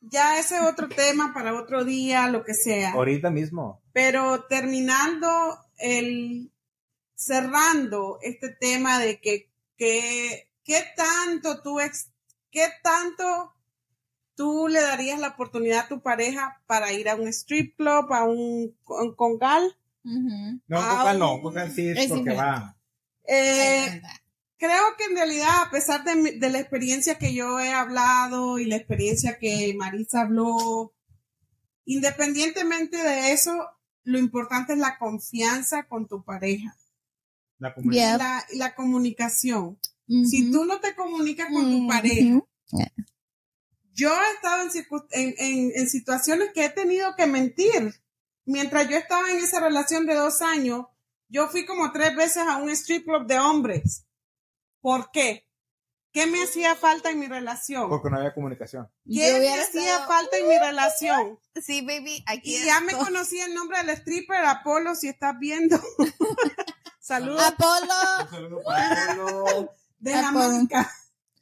ya ese es otro tema para otro día, lo que sea.
Ahorita mismo.
Pero terminando el cerrando este tema de que, que qué tanto tú ex- qué tanto tú le darías la oportunidad a tu pareja para ir a un strip club, a un con- congal.
No, Coca no, Coca sí es,
es
porque
diferente.
va.
Eh, creo que en realidad, a pesar de, mi- de la experiencia que yo he hablado y la experiencia que Marisa habló, independientemente de eso, lo importante es la confianza con tu pareja
La
y, la, la comunicación. Si tú no te comunicas con tu pareja, yo he estado en, circun- en, en- en situaciones que he tenido que mentir. Mientras yo estaba en esa relación de dos años, yo fui como tres veces a un strip club de hombres. ¿Por qué? ¿Qué me hacía falta en mi relación?
Porque no había comunicación.
¿Qué me hacía
estado-
falta en mi relación?
Sí, baby, aquí
Y ya me conocía el nombre del stripper, Apolo, si estás viendo. Saludos
Apolo.
Un saludo para Polo.
de
Apolo.
Jamaica.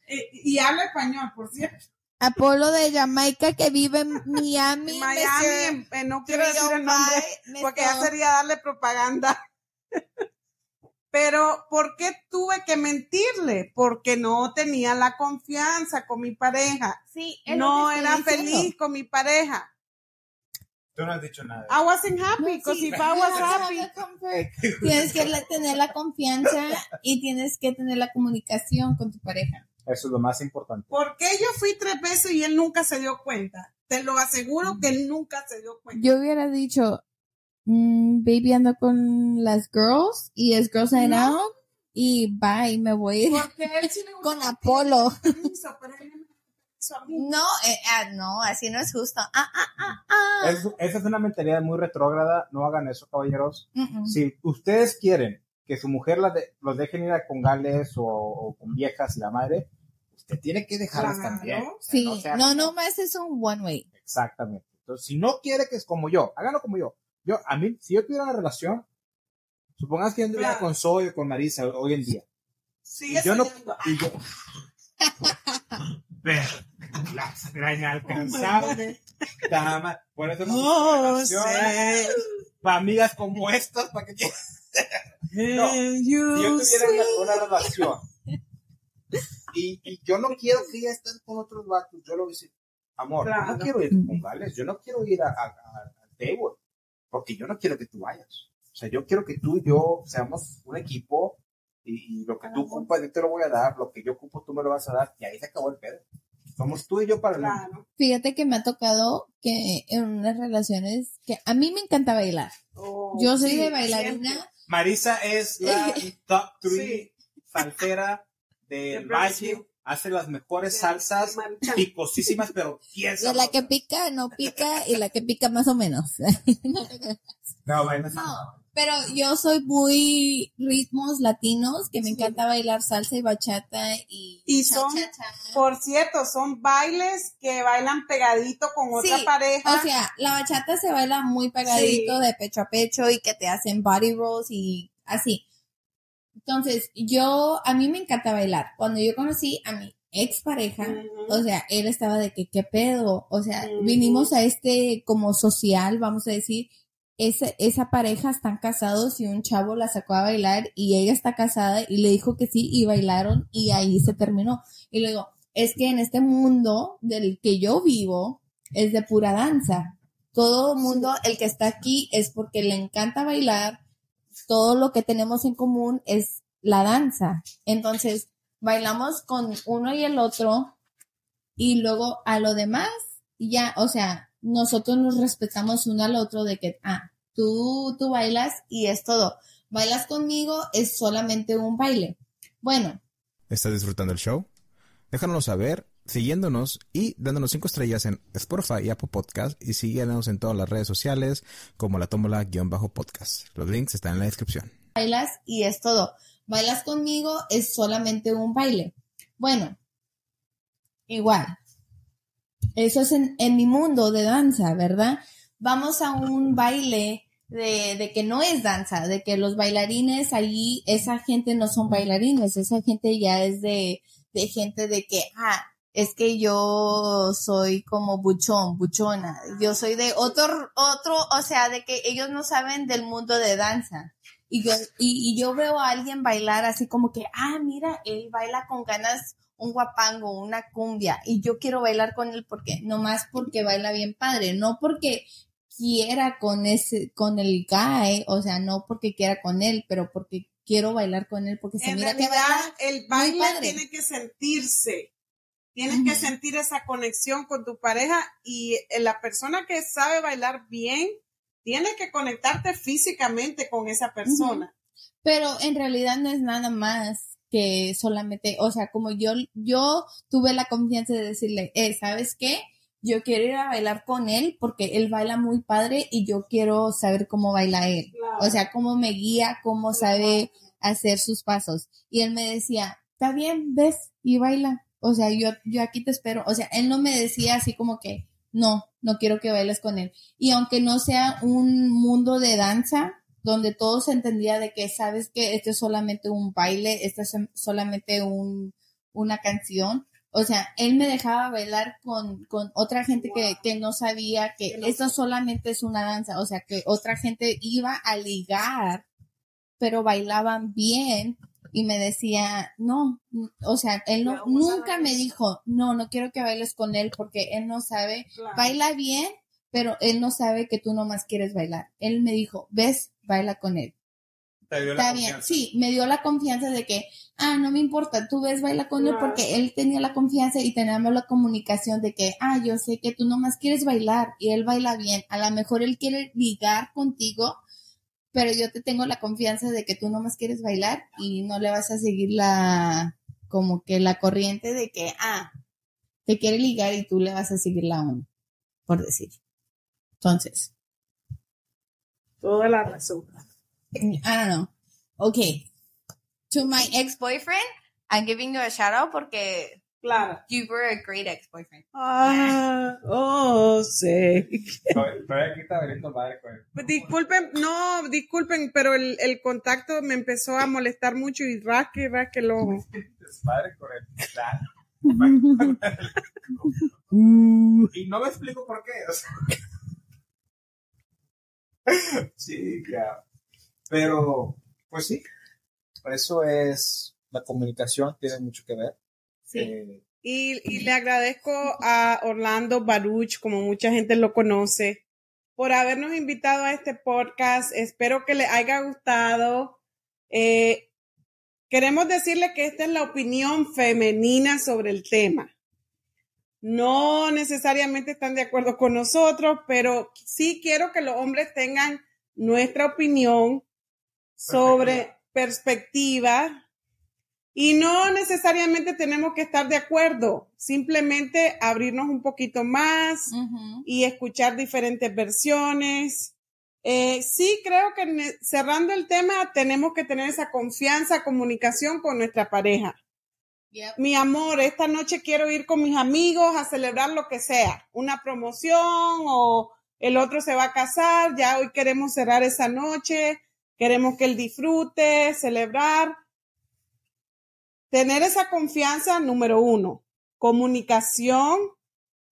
Y, y habla español, por cierto.
Apolo de Jamaica que vive en Miami.
Miami,
Mr.
en- en- no quiero decir el
305,
nombre. porque ya sería darle propaganda. Pero, ¿por qué tuve que mentirle? Porque no tenía la confianza con mi pareja.
Sí,
No era
diciendo.
feliz con mi pareja.
Tú no has dicho nada.
I wasn't happy,
No,
because
sí,
if I
you
was
have to have
happy.
Tienes que tener la confianza y tienes que tener la comunicación con tu pareja.
Eso es lo más importante.
¿por qué yo fui tres veces y él nunca se dio cuenta? Te lo aseguro que él nunca se dio cuenta.
Yo hubiera dicho, mm, baby ando con las girls y es girls night
No.
out y bye, me voy
Porque él sí
con Apolo.
permiso, pero él no me
eh, ah, no, así no es justo. Ah, ah, ah, ah.
Es- esa es una mentalidad muy retrógrada. No hagan eso, caballeros.
Mm, mm.
Si ustedes quieren que su mujer la de- los dejen ir a con gales o, o con viejas y la madre, usted tiene que dejarlas
Claro.
también. O sea,
Sí,
no sea-
no, no más es un one way.
Exactamente. Entonces, si no quiere que es como yo, háganlo como yo. Yo, a mí, si yo tuviera una relación, supongamos que yo anduviera
Claro.
con Zoe o con Marisa hoy en día.
Sigue
Y yo no, y yo, Ver, la, la inalcanzable dama. Por eso no
sé.
para amigas como estas, para que No, si yo
You
tuviera una, una relación y, y yo no quiero que ella esté con otros vatos, yo lo voy a decir, amor, yo
Claro.
no quiero ir con Gales, yo no quiero ir a, a, a- al table, porque yo no quiero que tú vayas. O sea, yo quiero que tú y yo seamos un equipo Y, y lo que tú ocupas, yo te lo voy a dar, lo que yo ocupo, tú me lo vas a dar, y ahí se acabó el pedo. Somos tú y yo para el mundo.
Claro.
Fíjate que me ha tocado que en unas relaciones que a mí me encanta bailar.
Oh,
Yo soy
sí,
de bailarina.
siempre.
Marisa es la top 3
Sí.
salsera
De
del
Brasil.
baile. Hace las mejores
De-
salsas,
de
picosísimas, pero tiesas.
De la que pica, no pica, y la que pica más o menos.
No, bueno,
No, pero yo soy muy ritmos latinos, que me
Sí.
encanta bailar salsa y bachata y,
Y son-. Por cierto, son bailes que bailan pegadito con otra pareja.
O sea, la bachata se baila muy pegadito
Sí.
de pecho a pecho y que te hacen body rolls y así. Entonces, yo, a mí me encanta bailar. Cuando yo conocí a mi expareja,
Ujú.
o sea, él estaba de que, ¿qué pedo? O sea, vinimos a este como social, vamos a decir, esa, esa pareja están casados y un chavo la sacó a bailar y ella está casada y le dijo que sí y bailaron y ahí se terminó. Y luego, es que en este mundo del que yo vivo es de pura danza. Todo mundo, el que está aquí es porque le encanta bailar, todo lo que tenemos en común es la danza. Entonces, bailamos con uno y el otro y luego a lo demás, ya, o sea, nosotros nos respetamos uno al otro de que, ah, tú, tú bailas y es todo. Bailas conmigo es solamente un baile. Bueno,
¿Estás disfrutando el show? Déjanoslo saber siguiéndonos y dándonos cinco estrellas en Spotify y Apple Podcast y síguenos en todas las redes sociales como la tómbola-podcast. Los links están en la descripción.
bailas y es todo. Bailas conmigo es solamente un baile. Bueno, igual. Eso es en, mi mundo de danza, ¿verdad? Vamos a un baile de, de que no es danza, de que los bailarines allí, esa gente no son bailarines, esa gente ya es de, de gente de que, ah, es que yo soy como buchón, buchona. Yo soy de otro, otro, o sea, de que ellos no saben del mundo de danza. Y yo, y, y yo veo a alguien bailar así como que, ah, mira, él baila con ganas un guapango, una cumbia, y yo quiero bailar con él porque, nomás porque baila bien padre, no porque quiera con ese, con el guy, o sea, no porque quiera con él, pero porque quiero bailar con él porque se
en
mira que
realidad,
baila.
el baile tiene que sentirse. Tienes que sentir esa conexión con tu pareja y eh, la persona que sabe bailar bien tiene que conectarte físicamente con esa persona.
Pero en realidad no es nada más que solamente, o sea, como yo, yo tuve la confianza de decirle, eh, ¿sabes qué? Yo quiero ir a bailar con él porque él baila muy padre y yo quiero saber cómo baila él.
Claro.
O sea, cómo me guía, cómo sabe hacer sus pasos. Y él me decía, está bien, ves y baila. O sea, yo, yo aquí te espero. O sea, él no me decía así como que, no, no quiero que bailes con él. Y aunque no sea un mundo de danza, donde todo se entendía de que sabes que este es solamente un baile, este es solamente un, una canción. O sea, él me dejaba bailar con, con otra gente que, que no sabía que
Que no
esto solamente es una danza. O sea, que otra gente iba a ligar, pero bailaban bien y me decía, no, o sea, él no, nunca me dijo, no, no quiero que bailes con él porque él no sabe
Claro.
baila bien, pero él no sabe que tú nomás quieres bailar. Él me dijo, ves, baila con él.
Te dio la
Está bien,
confianza.
sí, me dio la confianza de que, ah, no me importa, tú ves, baila con él porque él tenía la confianza y teníamos la comunicación de que, ah, yo sé que tú nomás quieres bailar y él baila bien. A lo mejor él quiere ligar contigo, pero yo te tengo la confianza de que tú nomás quieres bailar y no le vas a seguir la, como que la corriente de que, ah, te quiere ligar y tú le vas a seguir la onda, por decir. Entonces,
Toda la razón.
I don't know. Okay. To my ex-boyfriend, I'm giving you a shout out porque
Claro.
you were a great ex-boyfriend.
Ah, oh, sí.
Todavía todavía aquí está con él.
Pues Disculpen, no, disculpen, pero el, el contacto me empezó a molestar mucho y rasque, y rasque el ojo.
Desmadre con él. Claro. Y no me explico por qué. o sea. sí, claro. Pero, pues sí. Eso es. La comunicación tiene mucho que ver.
Sí.
Eh,
Y, y le agradezco a Orlando Baruch, como mucha gente lo conoce, por habernos invitado a este podcast. Espero que les haya gustado. Eh, queremos decirle que esta es la opinión femenina sobre el tema. No necesariamente están de acuerdo con nosotros, pero sí quiero que los hombres tengan nuestra opinión sobre perspectiva y no necesariamente tenemos que estar de acuerdo, simplemente abrirnos un poquito más y escuchar diferentes versiones. Eh, sí, creo que cerrando el tema tenemos que tener esa confianza, comunicación con nuestra pareja.
Yep.
Mi amor, esta noche quiero ir con mis amigos a celebrar lo que sea, una promoción o el otro se va a casar, ya hoy queremos cerrar esa noche, queremos que él disfrute, celebrar. Tener esa confianza, número uno, comunicación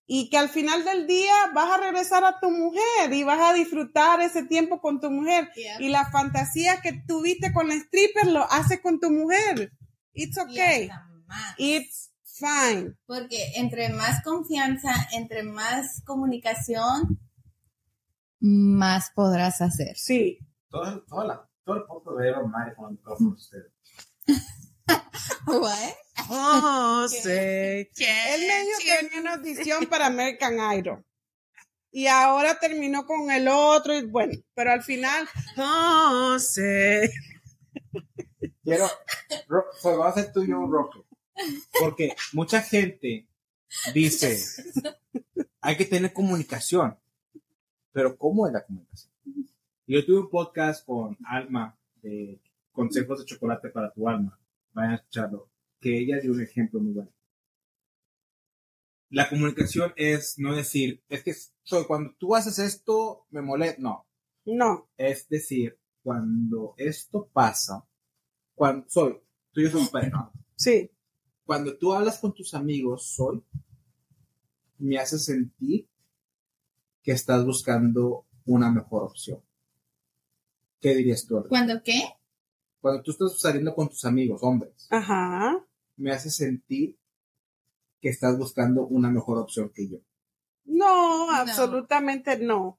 y que al final del día vas a regresar a tu mujer y vas a disfrutar ese tiempo con tu mujer. Y la fantasía que tuviste con la stripper lo haces con tu mujer. It's okay. It's fine.
Porque entre más confianza, entre más comunicación, más podrás hacer.
Sí.
Todo, toda la, todo el poco de Eva con el micrófono.
What?
Oh,
¿Qué?
sí. Él me dijo que tenía una audición para American Idol. Y ahora terminó con el otro y bueno, pero al final, oh, sí.
Quiero, ro- so, va a ser tuyo un rock. Porque mucha gente dice, hay que tener comunicación. Pero ¿cómo es la comunicación? Yo tuve un podcast con Alma de Consejos de Chocolate para tu Alma. Vayan a escucharlo. Que ella dio un ejemplo muy bueno. La comunicación es no decir, es que soy cuando tú haces esto, me molesta. No,
No,
es decir, cuando esto pasa, cuando soy, tú y yo somos pareja.
sí.
Cuando tú hablas con tus amigos, soy, me hace sentir que estás buscando una mejor opción. ¿Qué dirías tú? Alba?
¿Cuándo qué?
Cuando tú estás saliendo con tus amigos, hombres,
Ajá.
me hace sentir que estás buscando una mejor opción que yo.
No,
No.
absolutamente no.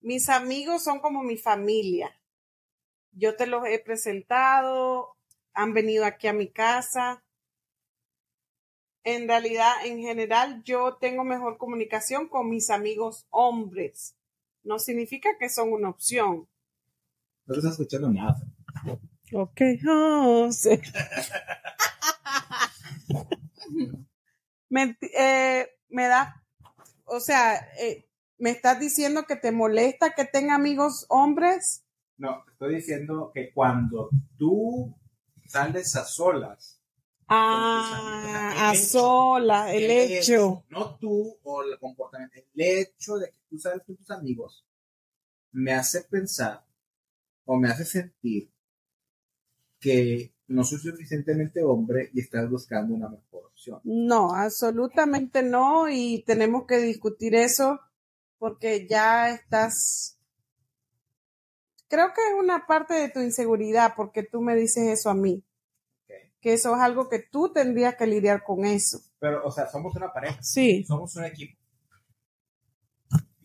Mis amigos son como mi familia. Yo te los he presentado, han venido aquí a mi casa. En realidad, en general, yo tengo mejor comunicación con mis amigos hombres. No significa que son una opción.
No te estás escuchando nada.
Ok, oh, sí. me, eh, me da, o sea, eh, me estás diciendo que te molesta que tenga amigos hombres.
No, estoy diciendo que cuando tú sales a solas,
Ah, a
El hecho.
sola, el hecho.
no tú o el comportamiento, el hecho de que tú sales con tus amigos me hace pensar o me hace sentir que no soy suficientemente hombre y estás buscando una mejor opción.
No, absolutamente no, y tenemos que discutir eso porque ya estás. Creo que es una parte de tu inseguridad porque tú me dices eso a mí, que eso es algo que tú tendrías que lidiar con eso.
Pero, o sea, somos una pareja,
Sí,
somos un equipo.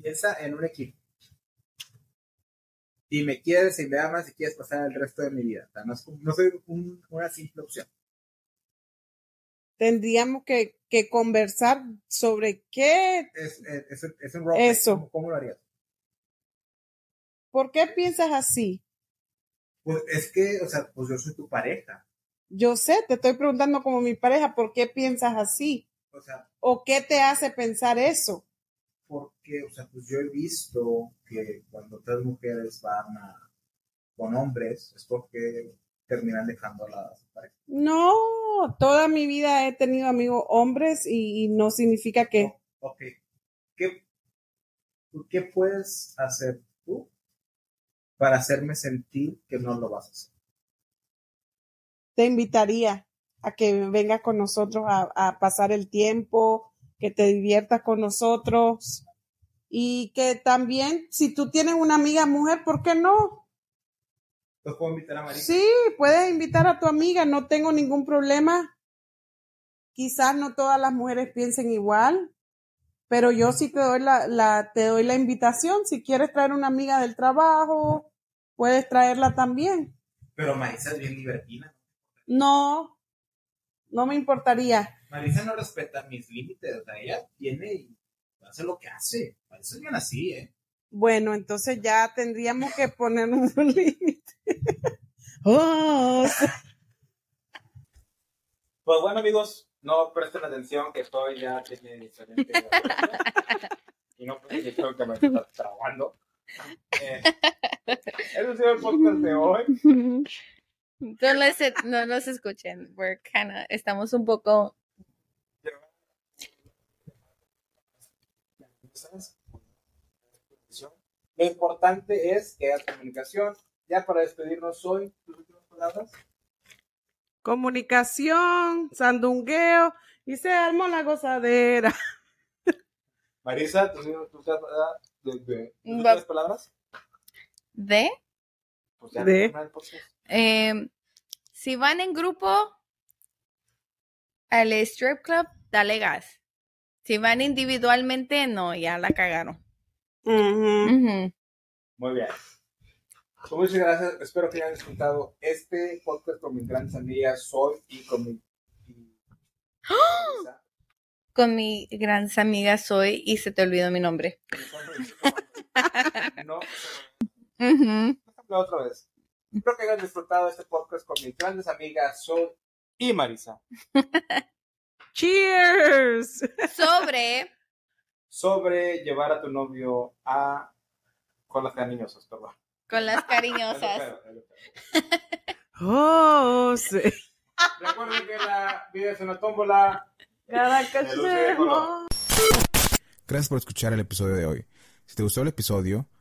Piensa en un equipo. Y me quieres y me amas y quieres pasar el resto de mi vida. O sea, no, es no soy un- una simple opción.
tendríamos que, que conversar sobre qué,
Es, un- es un roleplay.
Eso.
¿Cómo, cómo lo harías?
por qué piensas así.
Pues es que, o sea, pues yo soy tu pareja.
Yo sé, te estoy preguntando como mi pareja, ¿por qué piensas así?
O sea,
¿O qué te hace pensar eso?
Porque, o sea, pues yo he visto que cuando otras mujeres van a, con hombres, es porque terminan dejando a las parejas.
No, toda mi vida he tenido amigos hombres y, y no significa que
Ok. ¿Qué, ¿Qué puedes hacer tú para hacerme sentir que no lo vas a hacer?
te invitaría a que vengas con nosotros a, a pasar el tiempo, que te diviertas con nosotros y que también, si tú tienes una amiga mujer, ¿por qué no?
Puedo invitar a María.
Sí, puedes invitar a tu amiga, no tengo ningún problema. Quizás no todas las mujeres piensen igual, pero yo sí te doy la, la, te doy la invitación. Si quieres traer una amiga del trabajo, puedes traerla también.
Pero Maísa es bien libertina.
No, no me importaría.
Marisa no respeta mis límites, o sea, ella tiene y hace lo que hace. Marisa es bien así, ¿eh?
Bueno, entonces ya tendríamos que ponernos un límite. oh,
Pues bueno, amigos, no presten atención que estoy ya tiene diferente. y no porque yo creo que me está trabando. Eh, ese ha sido el podcast de hoy.
No les, no nos escuchen. We're kinda, estamos un poco.
Lo importante es que haya comunicación. Ya para despedirnos hoy, tus últimas palabras.
comunicación, sandungueo y se armó la gozadera.
Marisa, tus últimas palabras.
de.
Pues ya,
De-
eh, si van en grupo al strip club, dale gas. Si van individualmente, no, ya la cagaron.
Ujú.
Ujú.
Muy bien. Pues muchas gracias. Espero que hayan disfrutado este podcast con mis grandes amigas Soy y con mi. y- Marisa.
Con mi gran amiga soy y se te olvidó mi nombre.
No,
Ujú.
déjame otra vez. Espero que hayan disfrutado este podcast con mis grandes amigas Soy y Marisa
Cheers.
Sobre.
sobre llevar a tu novio a. con las cariñosas, perdón.
Con las cariñosas.
Oh, sí.
Recuerden que la vida es una tómbola.
Cada.
Gracias por escuchar el episodio de hoy. Si te gustó el episodio,